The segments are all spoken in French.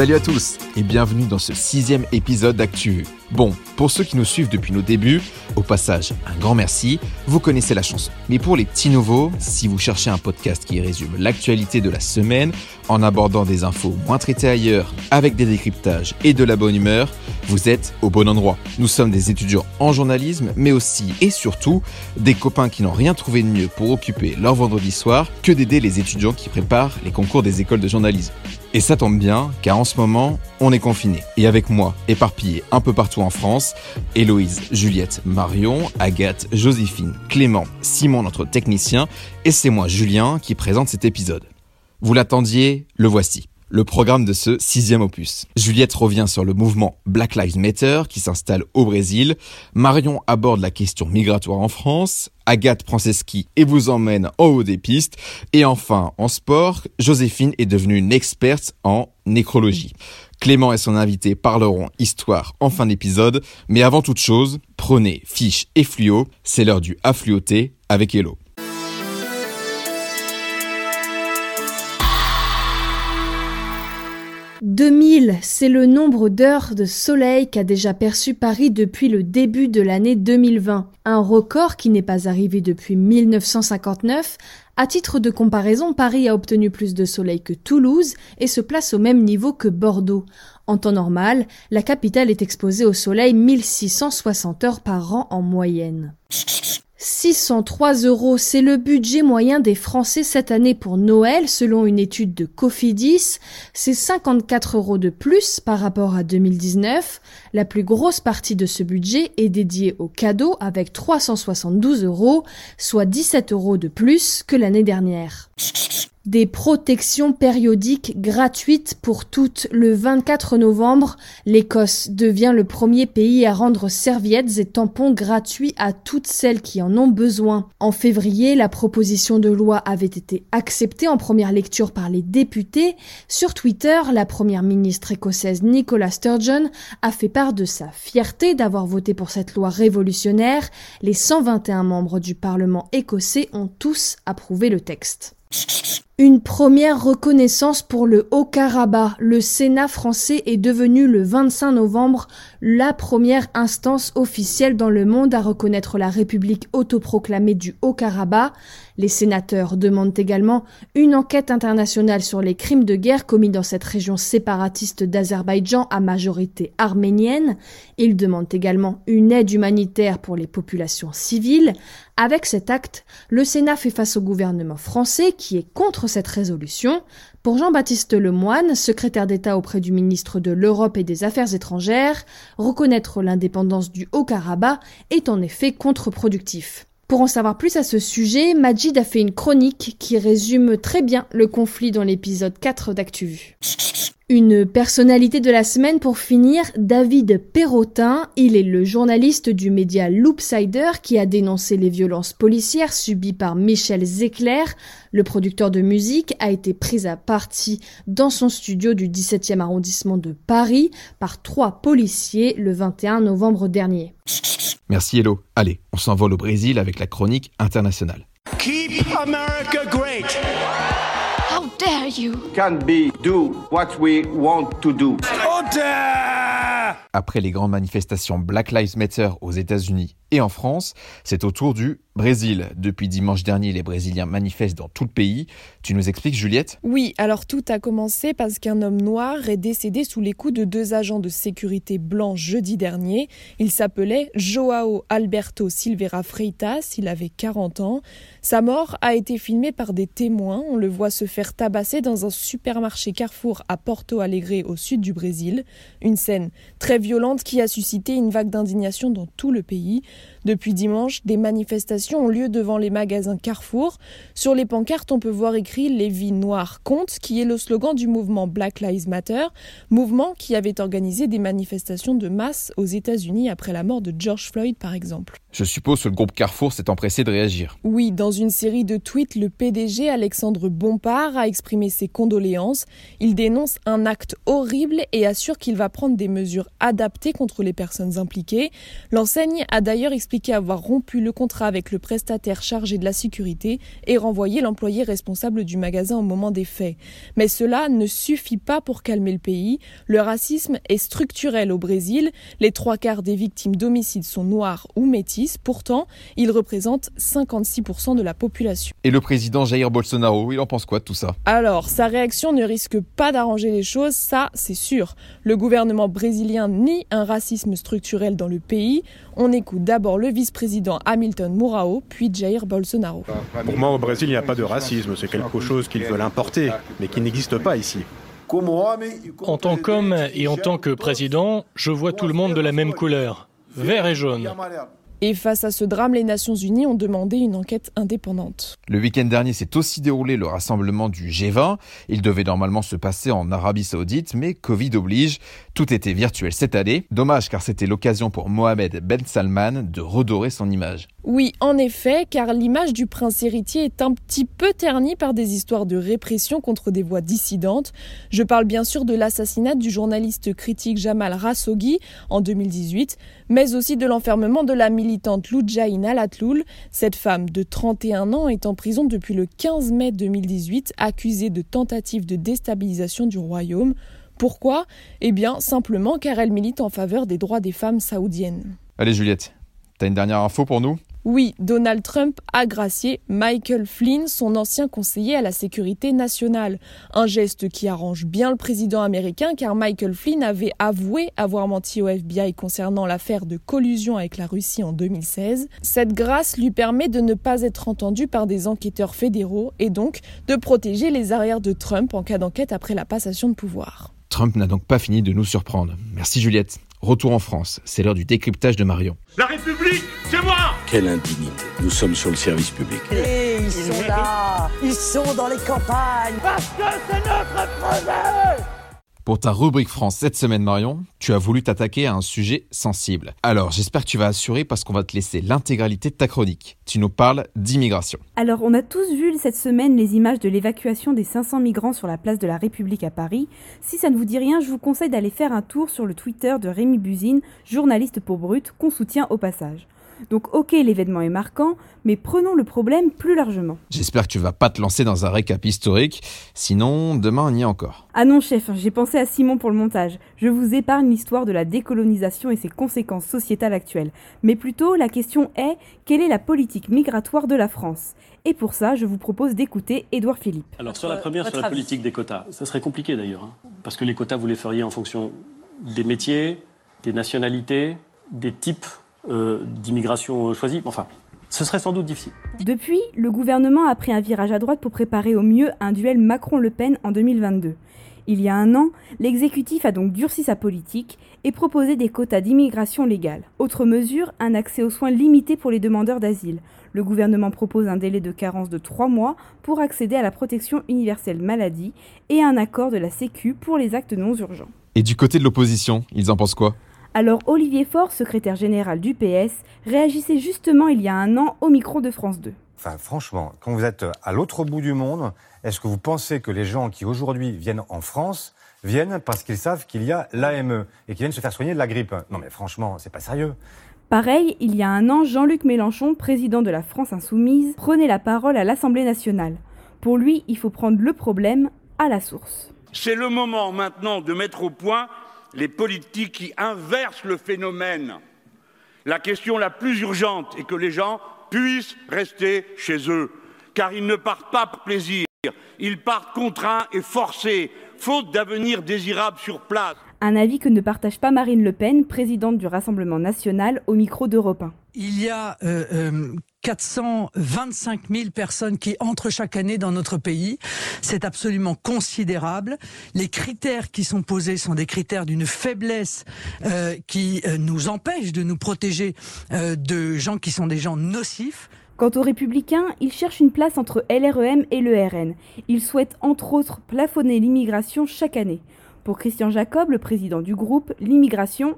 Salut à tous et bienvenue dans ce sixième épisode d'Actu. Bon, pour ceux qui nous suivent depuis nos débuts, au passage, un grand merci, vous connaissez la chanson. Mais pour les petits nouveaux, si vous cherchez un podcast qui résume l'actualité de la semaine en abordant des infos moins traitées ailleurs, avec des décryptages et de la bonne humeur, vous êtes au bon endroit. Nous sommes des étudiants en journalisme, mais aussi et surtout des copains qui n'ont rien trouvé de mieux pour occuper leur vendredi soir que d'aider les étudiants qui préparent les concours des écoles de journalisme. Et ça tombe bien, car en ce moment, on est confiné. Et avec moi, éparpillé un peu partout en France, Héloïse, Juliette, Marion, Agathe, Joséphine, Clément, Simon, notre technicien, et c'est moi, Julien, qui présente cet épisode. Vous l'attendiez, le voici le programme de ce sixième opus. Juliette revient sur le mouvement Black Lives Matter qui s'installe au Brésil. Marion aborde la question migratoire en France. Agathe prend ses et vous emmène en haut des pistes. Et enfin, en sport, Joséphine est devenue une experte en nécrologie. Clément et son invité parleront histoire en fin d'épisode. Mais avant toute chose, prenez fiche et fluo. C'est l'heure du affluoté avec Hello. 2000, c'est le nombre d'heures de soleil qu'a déjà perçu Paris depuis le début de l'année 2020, un record qui n'est pas arrivé depuis 1959. À titre de comparaison, Paris a obtenu plus de soleil que Toulouse et se place au même niveau que Bordeaux. En temps normal, la capitale est exposée au soleil 1660 heures par an en moyenne. 603 euros, c'est le budget moyen des Français cette année pour Noël, selon une étude de Cofidis. C'est 54 euros de plus par rapport à 2019. La plus grosse partie de ce budget est dédiée aux cadeaux avec 372 euros, soit 17 euros de plus que l'année dernière. Des protections périodiques gratuites pour toutes. Le 24 novembre, l'Écosse devient le premier pays à rendre serviettes et tampons gratuits à toutes celles qui en ont besoin. En février, la proposition de loi avait été acceptée en première lecture par les députés. Sur Twitter, la première ministre écossaise Nicola Sturgeon a fait part de sa fierté d'avoir voté pour cette loi révolutionnaire. Les 121 membres du Parlement écossais ont tous approuvé le texte. Une première reconnaissance pour le Haut-Karabakh. Le Sénat français est devenu le 25 novembre la première instance officielle dans le monde à reconnaître la République autoproclamée du Haut-Karabakh. Les sénateurs demandent également une enquête internationale sur les crimes de guerre commis dans cette région séparatiste d'Azerbaïdjan à majorité arménienne. Ils demandent également une aide humanitaire pour les populations civiles. Avec cet acte, le Sénat fait face au gouvernement français qui est contre cette résolution. Pour Jean-Baptiste Lemoine, secrétaire d'État auprès du ministre de l'Europe et des Affaires étrangères, reconnaître l'indépendance du Haut-Karabakh est en effet contre-productif. Pour en savoir plus à ce sujet, Majid a fait une chronique qui résume très bien le conflit dans l'épisode 4 d'ActuVu. Une personnalité de la semaine pour finir, David Perrotin. Il est le journaliste du média Loopsider qui a dénoncé les violences policières subies par Michel Zecler. Le producteur de musique a été pris à partie dans son studio du 17e arrondissement de Paris par trois policiers le 21 novembre dernier. Merci Hello. Allez, on s'envole au Brésil avec la chronique internationale. Keep America great. How dare you? can be do what we want to do. Après les grandes manifestations Black Lives Matter aux États-Unis et en France, c'est au tour du Brésil. Depuis dimanche dernier, les Brésiliens manifestent dans tout le pays. Tu nous expliques, Juliette? Oui, alors tout a commencé parce qu'un homme noir est décédé sous les coups de deux agents de sécurité blancs jeudi dernier. Il s'appelait Joao Alberto Silveira Freitas, il avait 40 ans. Sa mort a été filmée par des témoins. On le voit se faire tabasser dans un supermarché Carrefour à Porto Alegre au sud du Brésil. Une scène très violente qui a suscité une vague d'indignation dans tout le pays. Depuis dimanche, des manifestations ont lieu devant les magasins Carrefour. Sur les pancartes, on peut voir écrit Les vies noires comptent, qui est le slogan du mouvement Black Lives Matter, mouvement qui avait organisé des manifestations de masse aux États-Unis après la mort de George Floyd, par exemple. Je suppose que le groupe Carrefour s'est empressé de réagir. Oui, dans une série de tweets, le PDG Alexandre Bompard a exprimé ses condoléances. Il dénonce un acte horrible et assure qu'il va prendre des mesures adaptées contre les personnes impliquées. L'enseigne a d'ailleurs expliqué avoir rompu le contrat avec le prestataire chargé de la sécurité et renvoyé l'employé responsable du magasin au moment des faits. Mais cela ne suffit pas pour calmer le pays. Le racisme est structurel au Brésil. Les trois quarts des victimes d'homicides sont noirs ou métis. Pourtant, ils représentent 56% de la population. Et le président Jair Bolsonaro, il en pense quoi de tout ça? Alors, sa réaction ne risque pas d'arranger les choses, ça c'est sûr. Le gouvernement brésilien nie un racisme structurel dans le pays. On écoute d'abord le vice-président Hamilton Mourao, puis Jair Bolsonaro. Pour moi, au Brésil, il n'y a pas de racisme. C'est quelque chose qu'ils veulent importer, mais qui n'existe pas ici. En tant qu'homme et en tant que président, je vois tout le monde de la même couleur, vert et jaune. Et face à ce drame, les Nations Unies ont demandé une enquête indépendante. Le week-end dernier s'est aussi déroulé le rassemblement du G20. Il devait normalement se passer en Arabie Saoudite, mais Covid oblige. Tout était virtuel cette année. Dommage car c'était l'occasion pour Mohamed Ben Salman de redorer son image. Oui, en effet, car l'image du prince héritier est un petit peu ternie par des histoires de répression contre des voix dissidentes. Je parle bien sûr de l'assassinat du journaliste critique Jamal Rassogui en 2018, mais aussi de l'enfermement de la militante Loujaïn Alatloul. Cette femme de 31 ans est en prison depuis le 15 mai 2018, accusée de tentative de déstabilisation du royaume. Pourquoi? Eh bien, simplement car elle milite en faveur des droits des femmes saoudiennes. Allez Juliette, t'as une dernière info pour nous? Oui, Donald Trump a gracié Michael Flynn, son ancien conseiller à la sécurité nationale. Un geste qui arrange bien le président américain car Michael Flynn avait avoué avoir menti au FBI concernant l'affaire de collusion avec la Russie en 2016. Cette grâce lui permet de ne pas être entendu par des enquêteurs fédéraux et donc de protéger les arrières de Trump en cas d'enquête après la passation de pouvoir. Trump n'a donc pas fini de nous surprendre. Merci Juliette. Retour en France, c'est l'heure du décryptage de Marion. La République, Quelle indignité. Nous sommes sur le service public. Et ils sont là Ils sont dans les campagnes Parce que c'est notre projet pour ta rubrique France cette semaine, Marion, tu as voulu t'attaquer à un sujet sensible. Alors, j'espère que tu vas assurer parce qu'on va te laisser l'intégralité de ta chronique. Tu nous parles d'immigration. Alors, on a tous vu cette semaine les images de l'évacuation des 500 migrants sur la place de la République à Paris. Si ça ne vous dit rien, je vous conseille d'aller faire un tour sur le Twitter de Rémi Buzine, journaliste pour Brut, qu'on soutient au passage. Donc ok, l'événement est marquant, mais prenons le problème plus largement. J'espère que tu vas pas te lancer dans un récap historique, sinon demain on y est encore. Ah non chef, j'ai pensé à Simon pour le montage. Je vous épargne l'histoire de la décolonisation et ses conséquences sociétales actuelles. Mais plutôt, la question est, quelle est la politique migratoire de la France? Et pour ça, je vous propose d'écouter Édouard Philippe. Alors sur la première, sur la politique des quotas, ça serait compliqué d'ailleurs, hein. parce que les quotas, vous les feriez en fonction des métiers, des nationalités, des types euh, d'immigration choisie. Enfin, ce serait sans doute difficile. Depuis, le gouvernement a pris un virage à droite pour préparer au mieux un duel Macron-Le Pen en 2022. Il y a un an, l'exécutif a donc durci sa politique et proposé des quotas d'immigration légale. Autre mesure, un accès aux soins limité pour les demandeurs d'asile. Le gouvernement propose un délai de carence de 3 mois pour accéder à la protection universelle maladie et un accord de la Sécu pour les actes non urgents. Et du côté de l'opposition, ils en pensent quoi? Alors Olivier Faure, secrétaire général du PS, réagissait justement il y a un an au micro de France 2. Enfin, franchement, quand vous êtes à l'autre bout du monde, est-ce que vous pensez que les gens qui aujourd'hui viennent en France viennent parce qu'ils savent qu'il y a l'AME et qu'ils viennent se faire soigner de la grippe? Non mais franchement, c'est pas sérieux. Pareil, il y a un an, Jean-Luc Mélenchon, président de la France insoumise, prenait la parole à l'Assemblée nationale. Pour lui, il faut prendre le problème à la source. C'est le moment maintenant de mettre au point les politiques qui inversent le phénomène. La question la plus urgente est que les gens puissent rester chez eux, car ils ne partent pas pour plaisir, ils partent contraints et forcés, faute d'avenir désirable sur place. Un avis que ne partage pas Marine Le Pen, présidente du Rassemblement national, au micro d'Europe 1. Il y a euh, euh, 425 000 personnes qui entrent chaque année dans notre pays. C'est absolument considérable. Les critères qui sont posés sont des critères d'une faiblesse euh, qui euh, nous empêchent de nous protéger euh, de gens qui sont des gens nocifs. Quant aux républicains, ils cherchent une place entre LREM et le RN. Ils souhaitent entre autres plafonner l'immigration chaque année. Pour Christian Jacob, le président du groupe, l'immigration,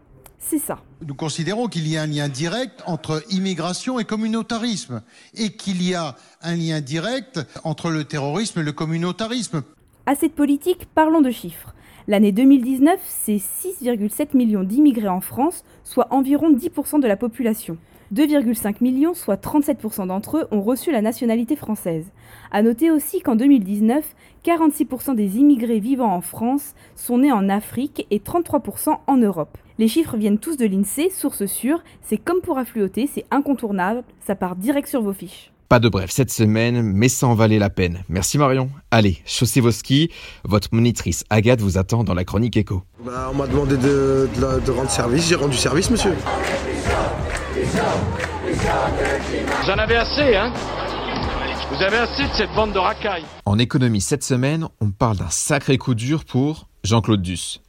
c'est ça. Nous considérons qu'il y a un lien direct entre immigration et communautarisme et qu'il y a un lien direct entre le terrorisme et le communautarisme. À cette politique, parlons de chiffres. L'année 2019, c'est 6,7 millions d'immigrés en France, soit environ 10% de la population. 2,5 millions, soit 37% d'entre eux, ont reçu la nationalité française. A noter aussi qu'en 2019, 46% des immigrés vivant en France sont nés en Afrique et 33% en Europe. Les chiffres viennent tous de l'INSEE, source sûre, c'est comme pour affluoter, c'est incontournable, ça part direct sur vos fiches. Pas de bref cette semaine, mais ça en valait la peine. Merci Marion. Allez, chaussez vos skis. Votre monitrice Agathe vous attend dans la chronique écho. Bah, on m'a demandé de, rendre service, j'ai rendu service, monsieur. Vous en avez assez, hein Vous avez assez de cette bande de racailles. En économie cette semaine, on parle d'un sacré coup dur pour Jean-Claude Duss.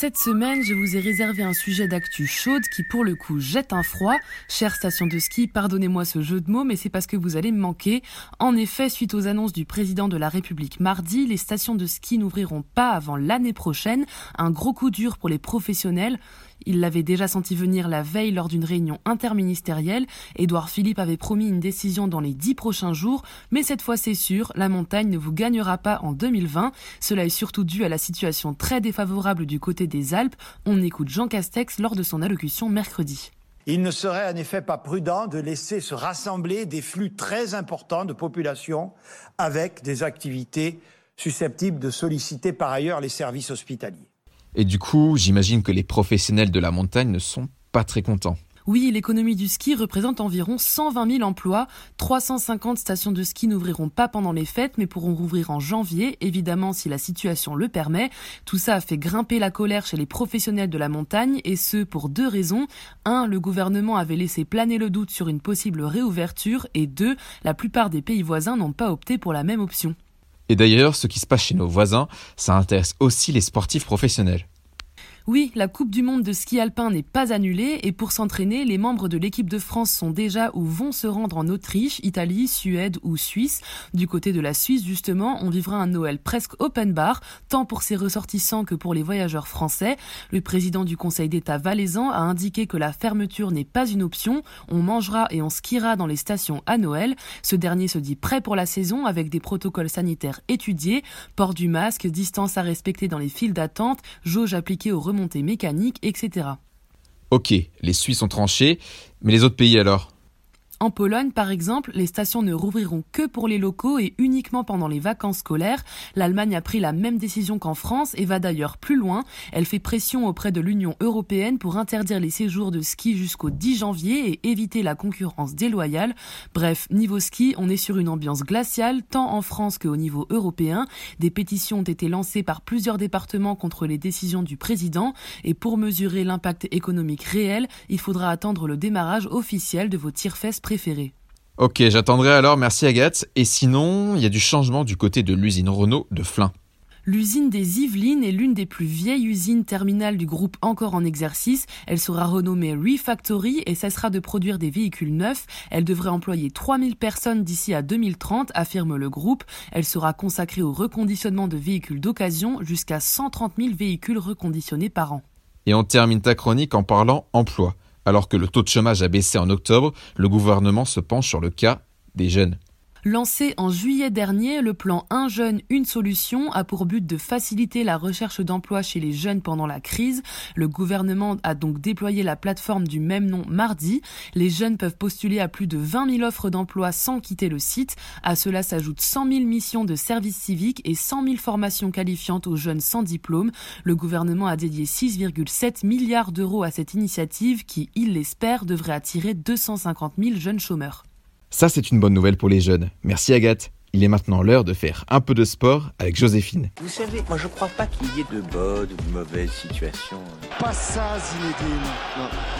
Cette semaine, je vous ai réservé un sujet d'actu chaude qui, pour le coup, jette un froid. Chère station de ski, pardonnez-moi ce jeu de mots, mais c'est parce que vous allez me manquer. En effet, suite aux annonces du président de la République mardi, les stations de ski n'ouvriront pas avant l'année prochaine. Un gros coup dur pour les professionnels. Il l'avait déjà senti venir la veille lors d'une réunion interministérielle. Édouard Philippe avait promis une décision dans les dix prochains jours, mais cette fois c'est sûr, la montagne ne vous gagnera pas en 2020. Cela est surtout dû à la situation très défavorable du côté des Alpes. On écoute Jean Castex lors de son allocution mercredi. Il ne serait en effet pas prudent de laisser se rassembler des flux très importants de population avec des activités susceptibles de solliciter par ailleurs les services hospitaliers. Et du coup, j'imagine que les professionnels de la montagne ne sont pas très contents. Oui, l'économie du ski représente environ 120 000 emplois. 350 stations de ski n'ouvriront pas pendant les fêtes, mais pourront rouvrir en janvier, évidemment si la situation le permet. Tout ça a fait grimper la colère chez les professionnels de la montagne, et ce pour deux raisons. Un, le gouvernement avait laissé planer le doute sur une possible réouverture, et deux, la plupart des pays voisins n'ont pas opté pour la même option. Et d'ailleurs, ce qui se passe chez nos voisins, ça intéresse aussi les sportifs professionnels. Oui, la Coupe du Monde de ski alpin n'est pas annulée et pour s'entraîner, les membres de l'équipe de France sont déjà ou vont se rendre en Autriche, Italie, Suède ou Suisse. Du côté de la Suisse, justement, on vivra un Noël presque open bar, tant pour ses ressortissants que pour les voyageurs français. Le président du Conseil d'État valaisan a indiqué que la fermeture n'est pas une option. On mangera et on skiera dans les stations à Noël. Ce dernier se dit prêt pour la saison avec des protocoles sanitaires étudiés, port du masque, distance à respecter dans les files d'attente, jauge appliquée aux remontées mécanique, etc. Ok, les Suisses ont tranché, mais les autres pays alors? En Pologne, par exemple, les stations ne rouvriront que pour les locaux et uniquement pendant les vacances scolaires. L'Allemagne a pris la même décision qu'en France et va d'ailleurs plus loin. Elle fait pression auprès de l'Union européenne pour interdire les séjours de ski jusqu'au 10 janvier et éviter la concurrence déloyale. Bref, niveau ski, on est sur une ambiance glaciale, tant en France qu'au niveau européen. Des pétitions ont été lancées par plusieurs départements contre les décisions du président et pour mesurer l'impact économique réel, il faudra attendre le démarrage officiel de vos tire-fesses Ok, j'attendrai alors, merci Agathe. Et sinon, il y a du changement du côté de l'usine Renault de Flins. L'usine des Yvelines est l'une des plus vieilles usines terminales du groupe encore en exercice. Elle sera renommée Refactory et cessera de produire des véhicules neufs. Elle devrait employer 3000 personnes d'ici à 2030, affirme le groupe. Elle sera consacrée au reconditionnement de véhicules d'occasion, jusqu'à 130 000 véhicules reconditionnés par an. Et on termine ta chronique en parlant emploi. Alors que le taux de chômage a baissé en octobre, le gouvernement se penche sur le cas des jeunes. Lancé en juillet dernier, le plan Un jeune, une solution a pour but de faciliter la recherche d'emploi chez les jeunes pendant la crise. Le gouvernement a donc déployé la plateforme du même nom mardi. Les jeunes peuvent postuler à plus de 20 000 offres d'emploi sans quitter le site. À cela s'ajoutent 100 000 missions de service civique et 100 000 formations qualifiantes aux jeunes sans diplôme. Le gouvernement a dédié 6,7 milliards d'euros à cette initiative qui, il l'espère, devrait attirer 250 000 jeunes chômeurs. Ça, c'est une bonne nouvelle pour les jeunes. Merci Agathe. Il est maintenant l'heure de faire un peu de sport avec Joséphine. Vous savez, moi je crois pas qu'il y ait de bonnes ou de mauvaises situations. Pas ça, Zinedine.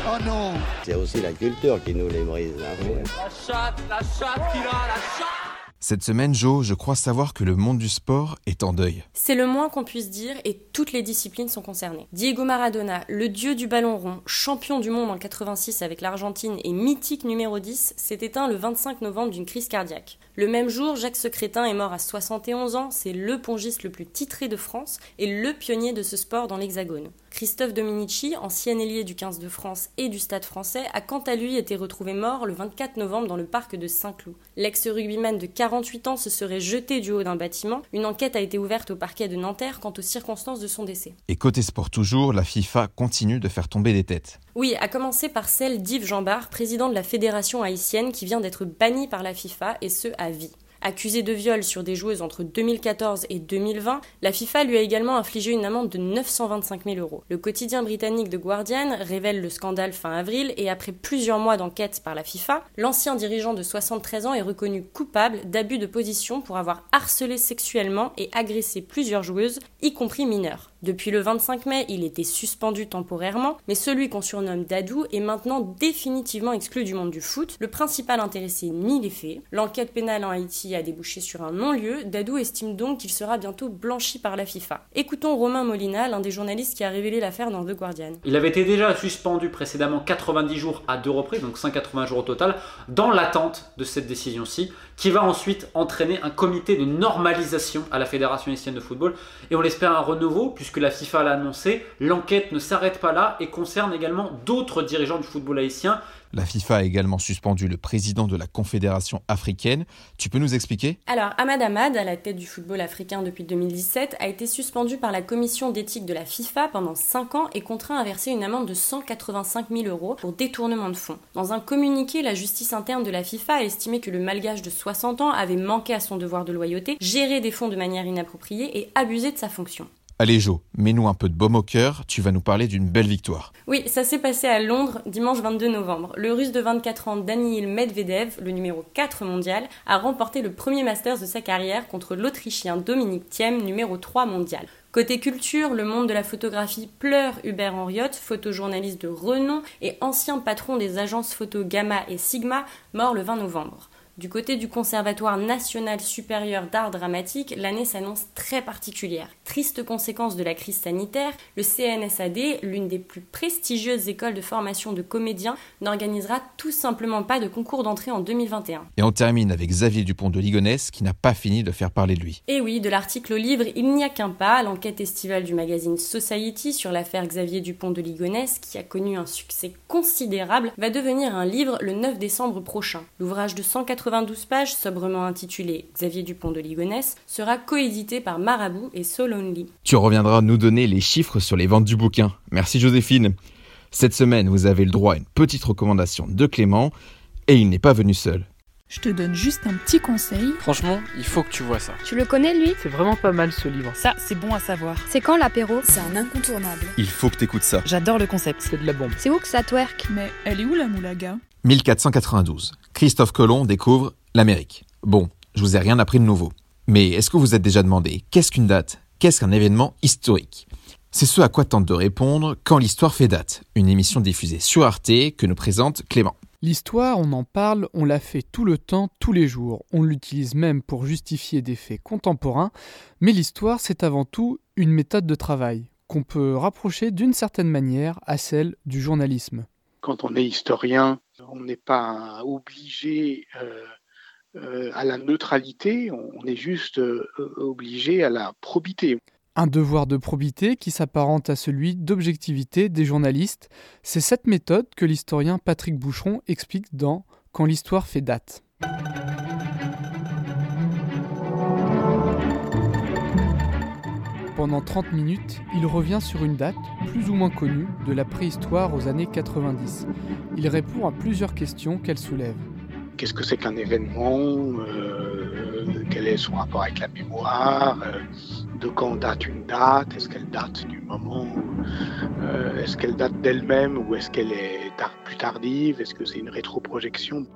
Oh non C'est aussi la culture qui nous les brise. Hein. La chatte, la chatte qui a, la chatte cette semaine, Jo, je crois savoir que le monde du sport est en deuil. C'est le moins qu'on puisse dire et toutes les disciplines sont concernées. Diego Maradona, le dieu du ballon rond, champion du monde en 86 avec l'Argentine et mythique numéro 10, s'est éteint le 25 novembre d'une crise cardiaque. Le même jour, Jacques Secrétin est mort à 71 ans, c'est le pongiste le plus titré de France et le pionnier de ce sport dans l'Hexagone. Christophe Dominici, ancien ailier du 15 de France et du Stade français, a quant à lui été retrouvé mort le 24 novembre dans le parc de Saint-Cloud. L'ex-rugbyman de 48 ans se serait jeté du haut d'un bâtiment. Une enquête a été ouverte au parquet de Nanterre quant aux circonstances de son décès. Et côté sport toujours, la FIFA continue de faire tomber des têtes. Oui, à commencer par celle d'Yves Jambard, président de la fédération haïtienne qui vient d'être banni par la FIFA et ce à vie. Accusé de viol sur des joueuses entre 2014 et 2020, la FIFA lui a également infligé une amende de 925 000 euros. Le quotidien britannique The Guardian révèle le scandale fin avril et après plusieurs mois d'enquête par la FIFA, l'ancien dirigeant de 73 ans est reconnu coupable d'abus de position pour avoir harcelé sexuellement et agressé plusieurs joueuses, y compris mineures. Depuis le 25 mai, il était suspendu temporairement, mais celui qu'on surnomme Dadou est maintenant définitivement exclu du monde du foot. Le principal intéressé nie les faits. L'enquête pénale en Haïti a débouché sur un non-lieu. Dadou estime donc qu'il sera bientôt blanchi par la FIFA. Écoutons Romain Molina, l'un des journalistes qui a révélé l'affaire dans The Guardian. Il avait été déjà suspendu précédemment 90 jours à deux reprises, donc 180 jours au total, dans l'attente de cette décision-ci, qui va ensuite entraîner un comité de normalisation à la Fédération haïtienne de football. Et on l'espère un renouveau, puisque la FIFA l'a annoncé, l'enquête ne s'arrête pas là et concerne également d'autres dirigeants du football haïtien la FIFA a également suspendu le président de la Confédération africaine. Tu peux nous expliquer? Alors, Ahmad Ahmad, à la tête du football africain depuis 2017, a été suspendu par la commission d'éthique de la FIFA pendant 5 ans et contraint à verser une amende de 185 000 euros pour détournement de fonds. Dans un communiqué, la justice interne de la FIFA a estimé que le malgage de 60 ans avait manqué à son devoir de loyauté, géré des fonds de manière inappropriée et abusé de sa fonction. Allez Jo, mets-nous un peu de baume au cœur, tu vas nous parler d'une belle victoire. Oui, ça s'est passé à Londres dimanche 22 novembre. Le russe de 24 ans Daniil Medvedev, le numéro 4 mondial, a remporté le premier Masters de sa carrière contre l'Autrichien Dominique Thiem, numéro 3 mondial. Côté culture, le monde de la photographie pleure Hubert Henriot, photojournaliste de renom et ancien patron des agences photo Gamma et Sigma, mort le 20 novembre. Du côté du Conservatoire national supérieur d'art dramatique, l'année s'annonce très particulière. Triste conséquence de la crise sanitaire, le CNSAD, l'une des plus prestigieuses écoles de formation de comédiens, n'organisera tout simplement pas de concours d'entrée en 2021. Et on termine avec Xavier Dupont de Ligonnès qui n'a pas fini de faire parler de lui. Et oui, de l'article au livre Il n'y a qu'un pas, l'enquête estivale du magazine Society sur l'affaire Xavier Dupont de Ligonnès, qui a connu un succès considérable, va devenir un livre le 9 décembre prochain. L'ouvrage de 180 92 pages, sobrement intitulé Xavier Dupont de Ligonnès, sera coédité par Marabout et So Lonely. Tu reviendras nous donner les chiffres sur les ventes du bouquin. Merci Joséphine. Cette semaine, vous avez le droit à une petite recommandation de Clément, et il n'est pas venu seul. Je te donne juste un petit conseil. Franchement, il faut que tu vois ça. Tu le connais lui? C'est vraiment pas mal ce livre. Ça, c'est bon à savoir. C'est quand l'apéro? C'est un incontournable. Il faut que t'écoutes ça. J'adore le concept. C'est de la bombe. C'est où que ça twerk? Mais elle est où la moulaga? 1492. Christophe Colomb découvre l'Amérique. Bon, je vous ai rien appris de nouveau. Mais est-ce que vous êtes déjà demandé qu'est-ce qu'une date? Qu'est-ce qu'un événement historique? C'est ce à quoi tente de répondre Quand l'histoire fait date, une émission diffusée sur Arte que nous présente Clément. L'histoire, on en parle, on la fait tout le temps, tous les jours. On l'utilise même pour justifier des faits contemporains. Mais l'histoire, c'est avant tout une méthode de travail qu'on peut rapprocher d'une certaine manière à celle du journalisme. Quand on est historien, on n'est pas obligé euh, euh, à la neutralité, on est juste euh, obligé à la probité. Un devoir de probité qui s'apparente à celui d'objectivité des journalistes. C'est cette méthode que l'historien Patrick Boucheron explique dans Quand l'histoire fait date. Pendant 30 minutes, il revient sur une date, plus ou moins connue, de la préhistoire aux années 90. Il répond à plusieurs questions qu'elle soulève. Qu'est-ce que c'est qu'un événement euh, Quel est son rapport avec la mémoire euh, de quand date une date Est-ce qu'elle date du moment euh, Est-ce qu'elle date d'elle-même ou est-ce qu'elle est plus tardive Est-ce que c'est une rétroprojection?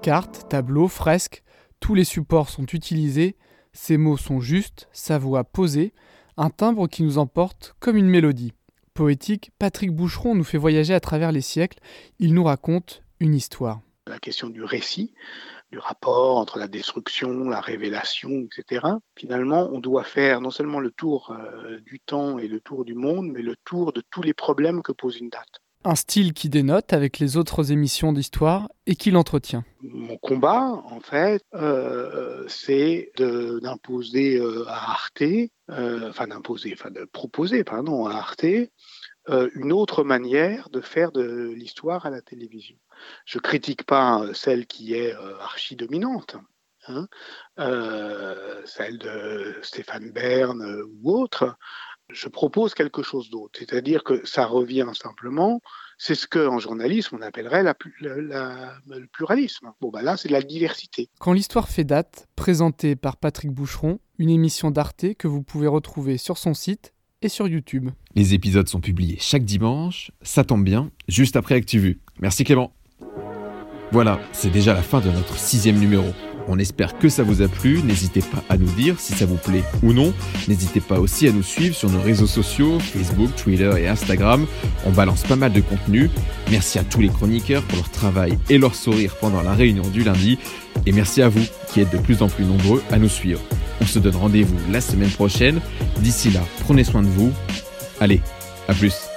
Cartes, tableaux, fresques, tous les supports sont utilisés, ses mots sont justes, sa voix posée, un timbre qui nous emporte comme une mélodie. Poétique, Patrick Boucheron nous fait voyager à travers les siècles, il nous raconte une histoire. La question du récit, du rapport entre la destruction, la révélation, etc. Finalement, on doit faire non seulement le tour euh, du temps et le tour du monde, mais le tour de tous les problèmes que pose une date. Un style qui dénote avec les autres émissions d'histoire et qui l'entretient. Mon combat, en fait, euh, c'est d'imposer euh, à Arte, euh, enfin d'imposer, enfin de proposer, pardon, à Arte une autre manière de faire de l'histoire à la télévision. Je critique pas celle qui est archi dominante, hein, celle de Stéphane Bern ou autre je propose quelque chose d'autre. C'est-à-dire que ça revient simplement, c'est ce qu'en journalisme on appellerait la, le pluralisme. Bon, bah là, c'est la diversité. Quand l'histoire fait date, présentée par Patrick Boucheron, une émission d'Arte que vous pouvez retrouver sur son site et sur YouTube. Les épisodes sont publiés chaque dimanche, ça tombe bien, juste après ActuVu. Merci Clément. Voilà, c'est déjà la fin de notre sixième numéro. On espère que ça vous a plu. N'hésitez pas à nous dire si ça vous plaît ou non. N'hésitez pas aussi à nous suivre sur nos réseaux sociaux, Facebook, Twitter et Instagram. On balance pas mal de contenu. Merci à tous les chroniqueurs pour leur travail et leur sourire pendant la réunion du lundi. Et merci à vous qui êtes de plus en plus nombreux à nous suivre. On se donne rendez-vous la semaine prochaine. D'ici là, prenez soin de vous. Allez, à plus.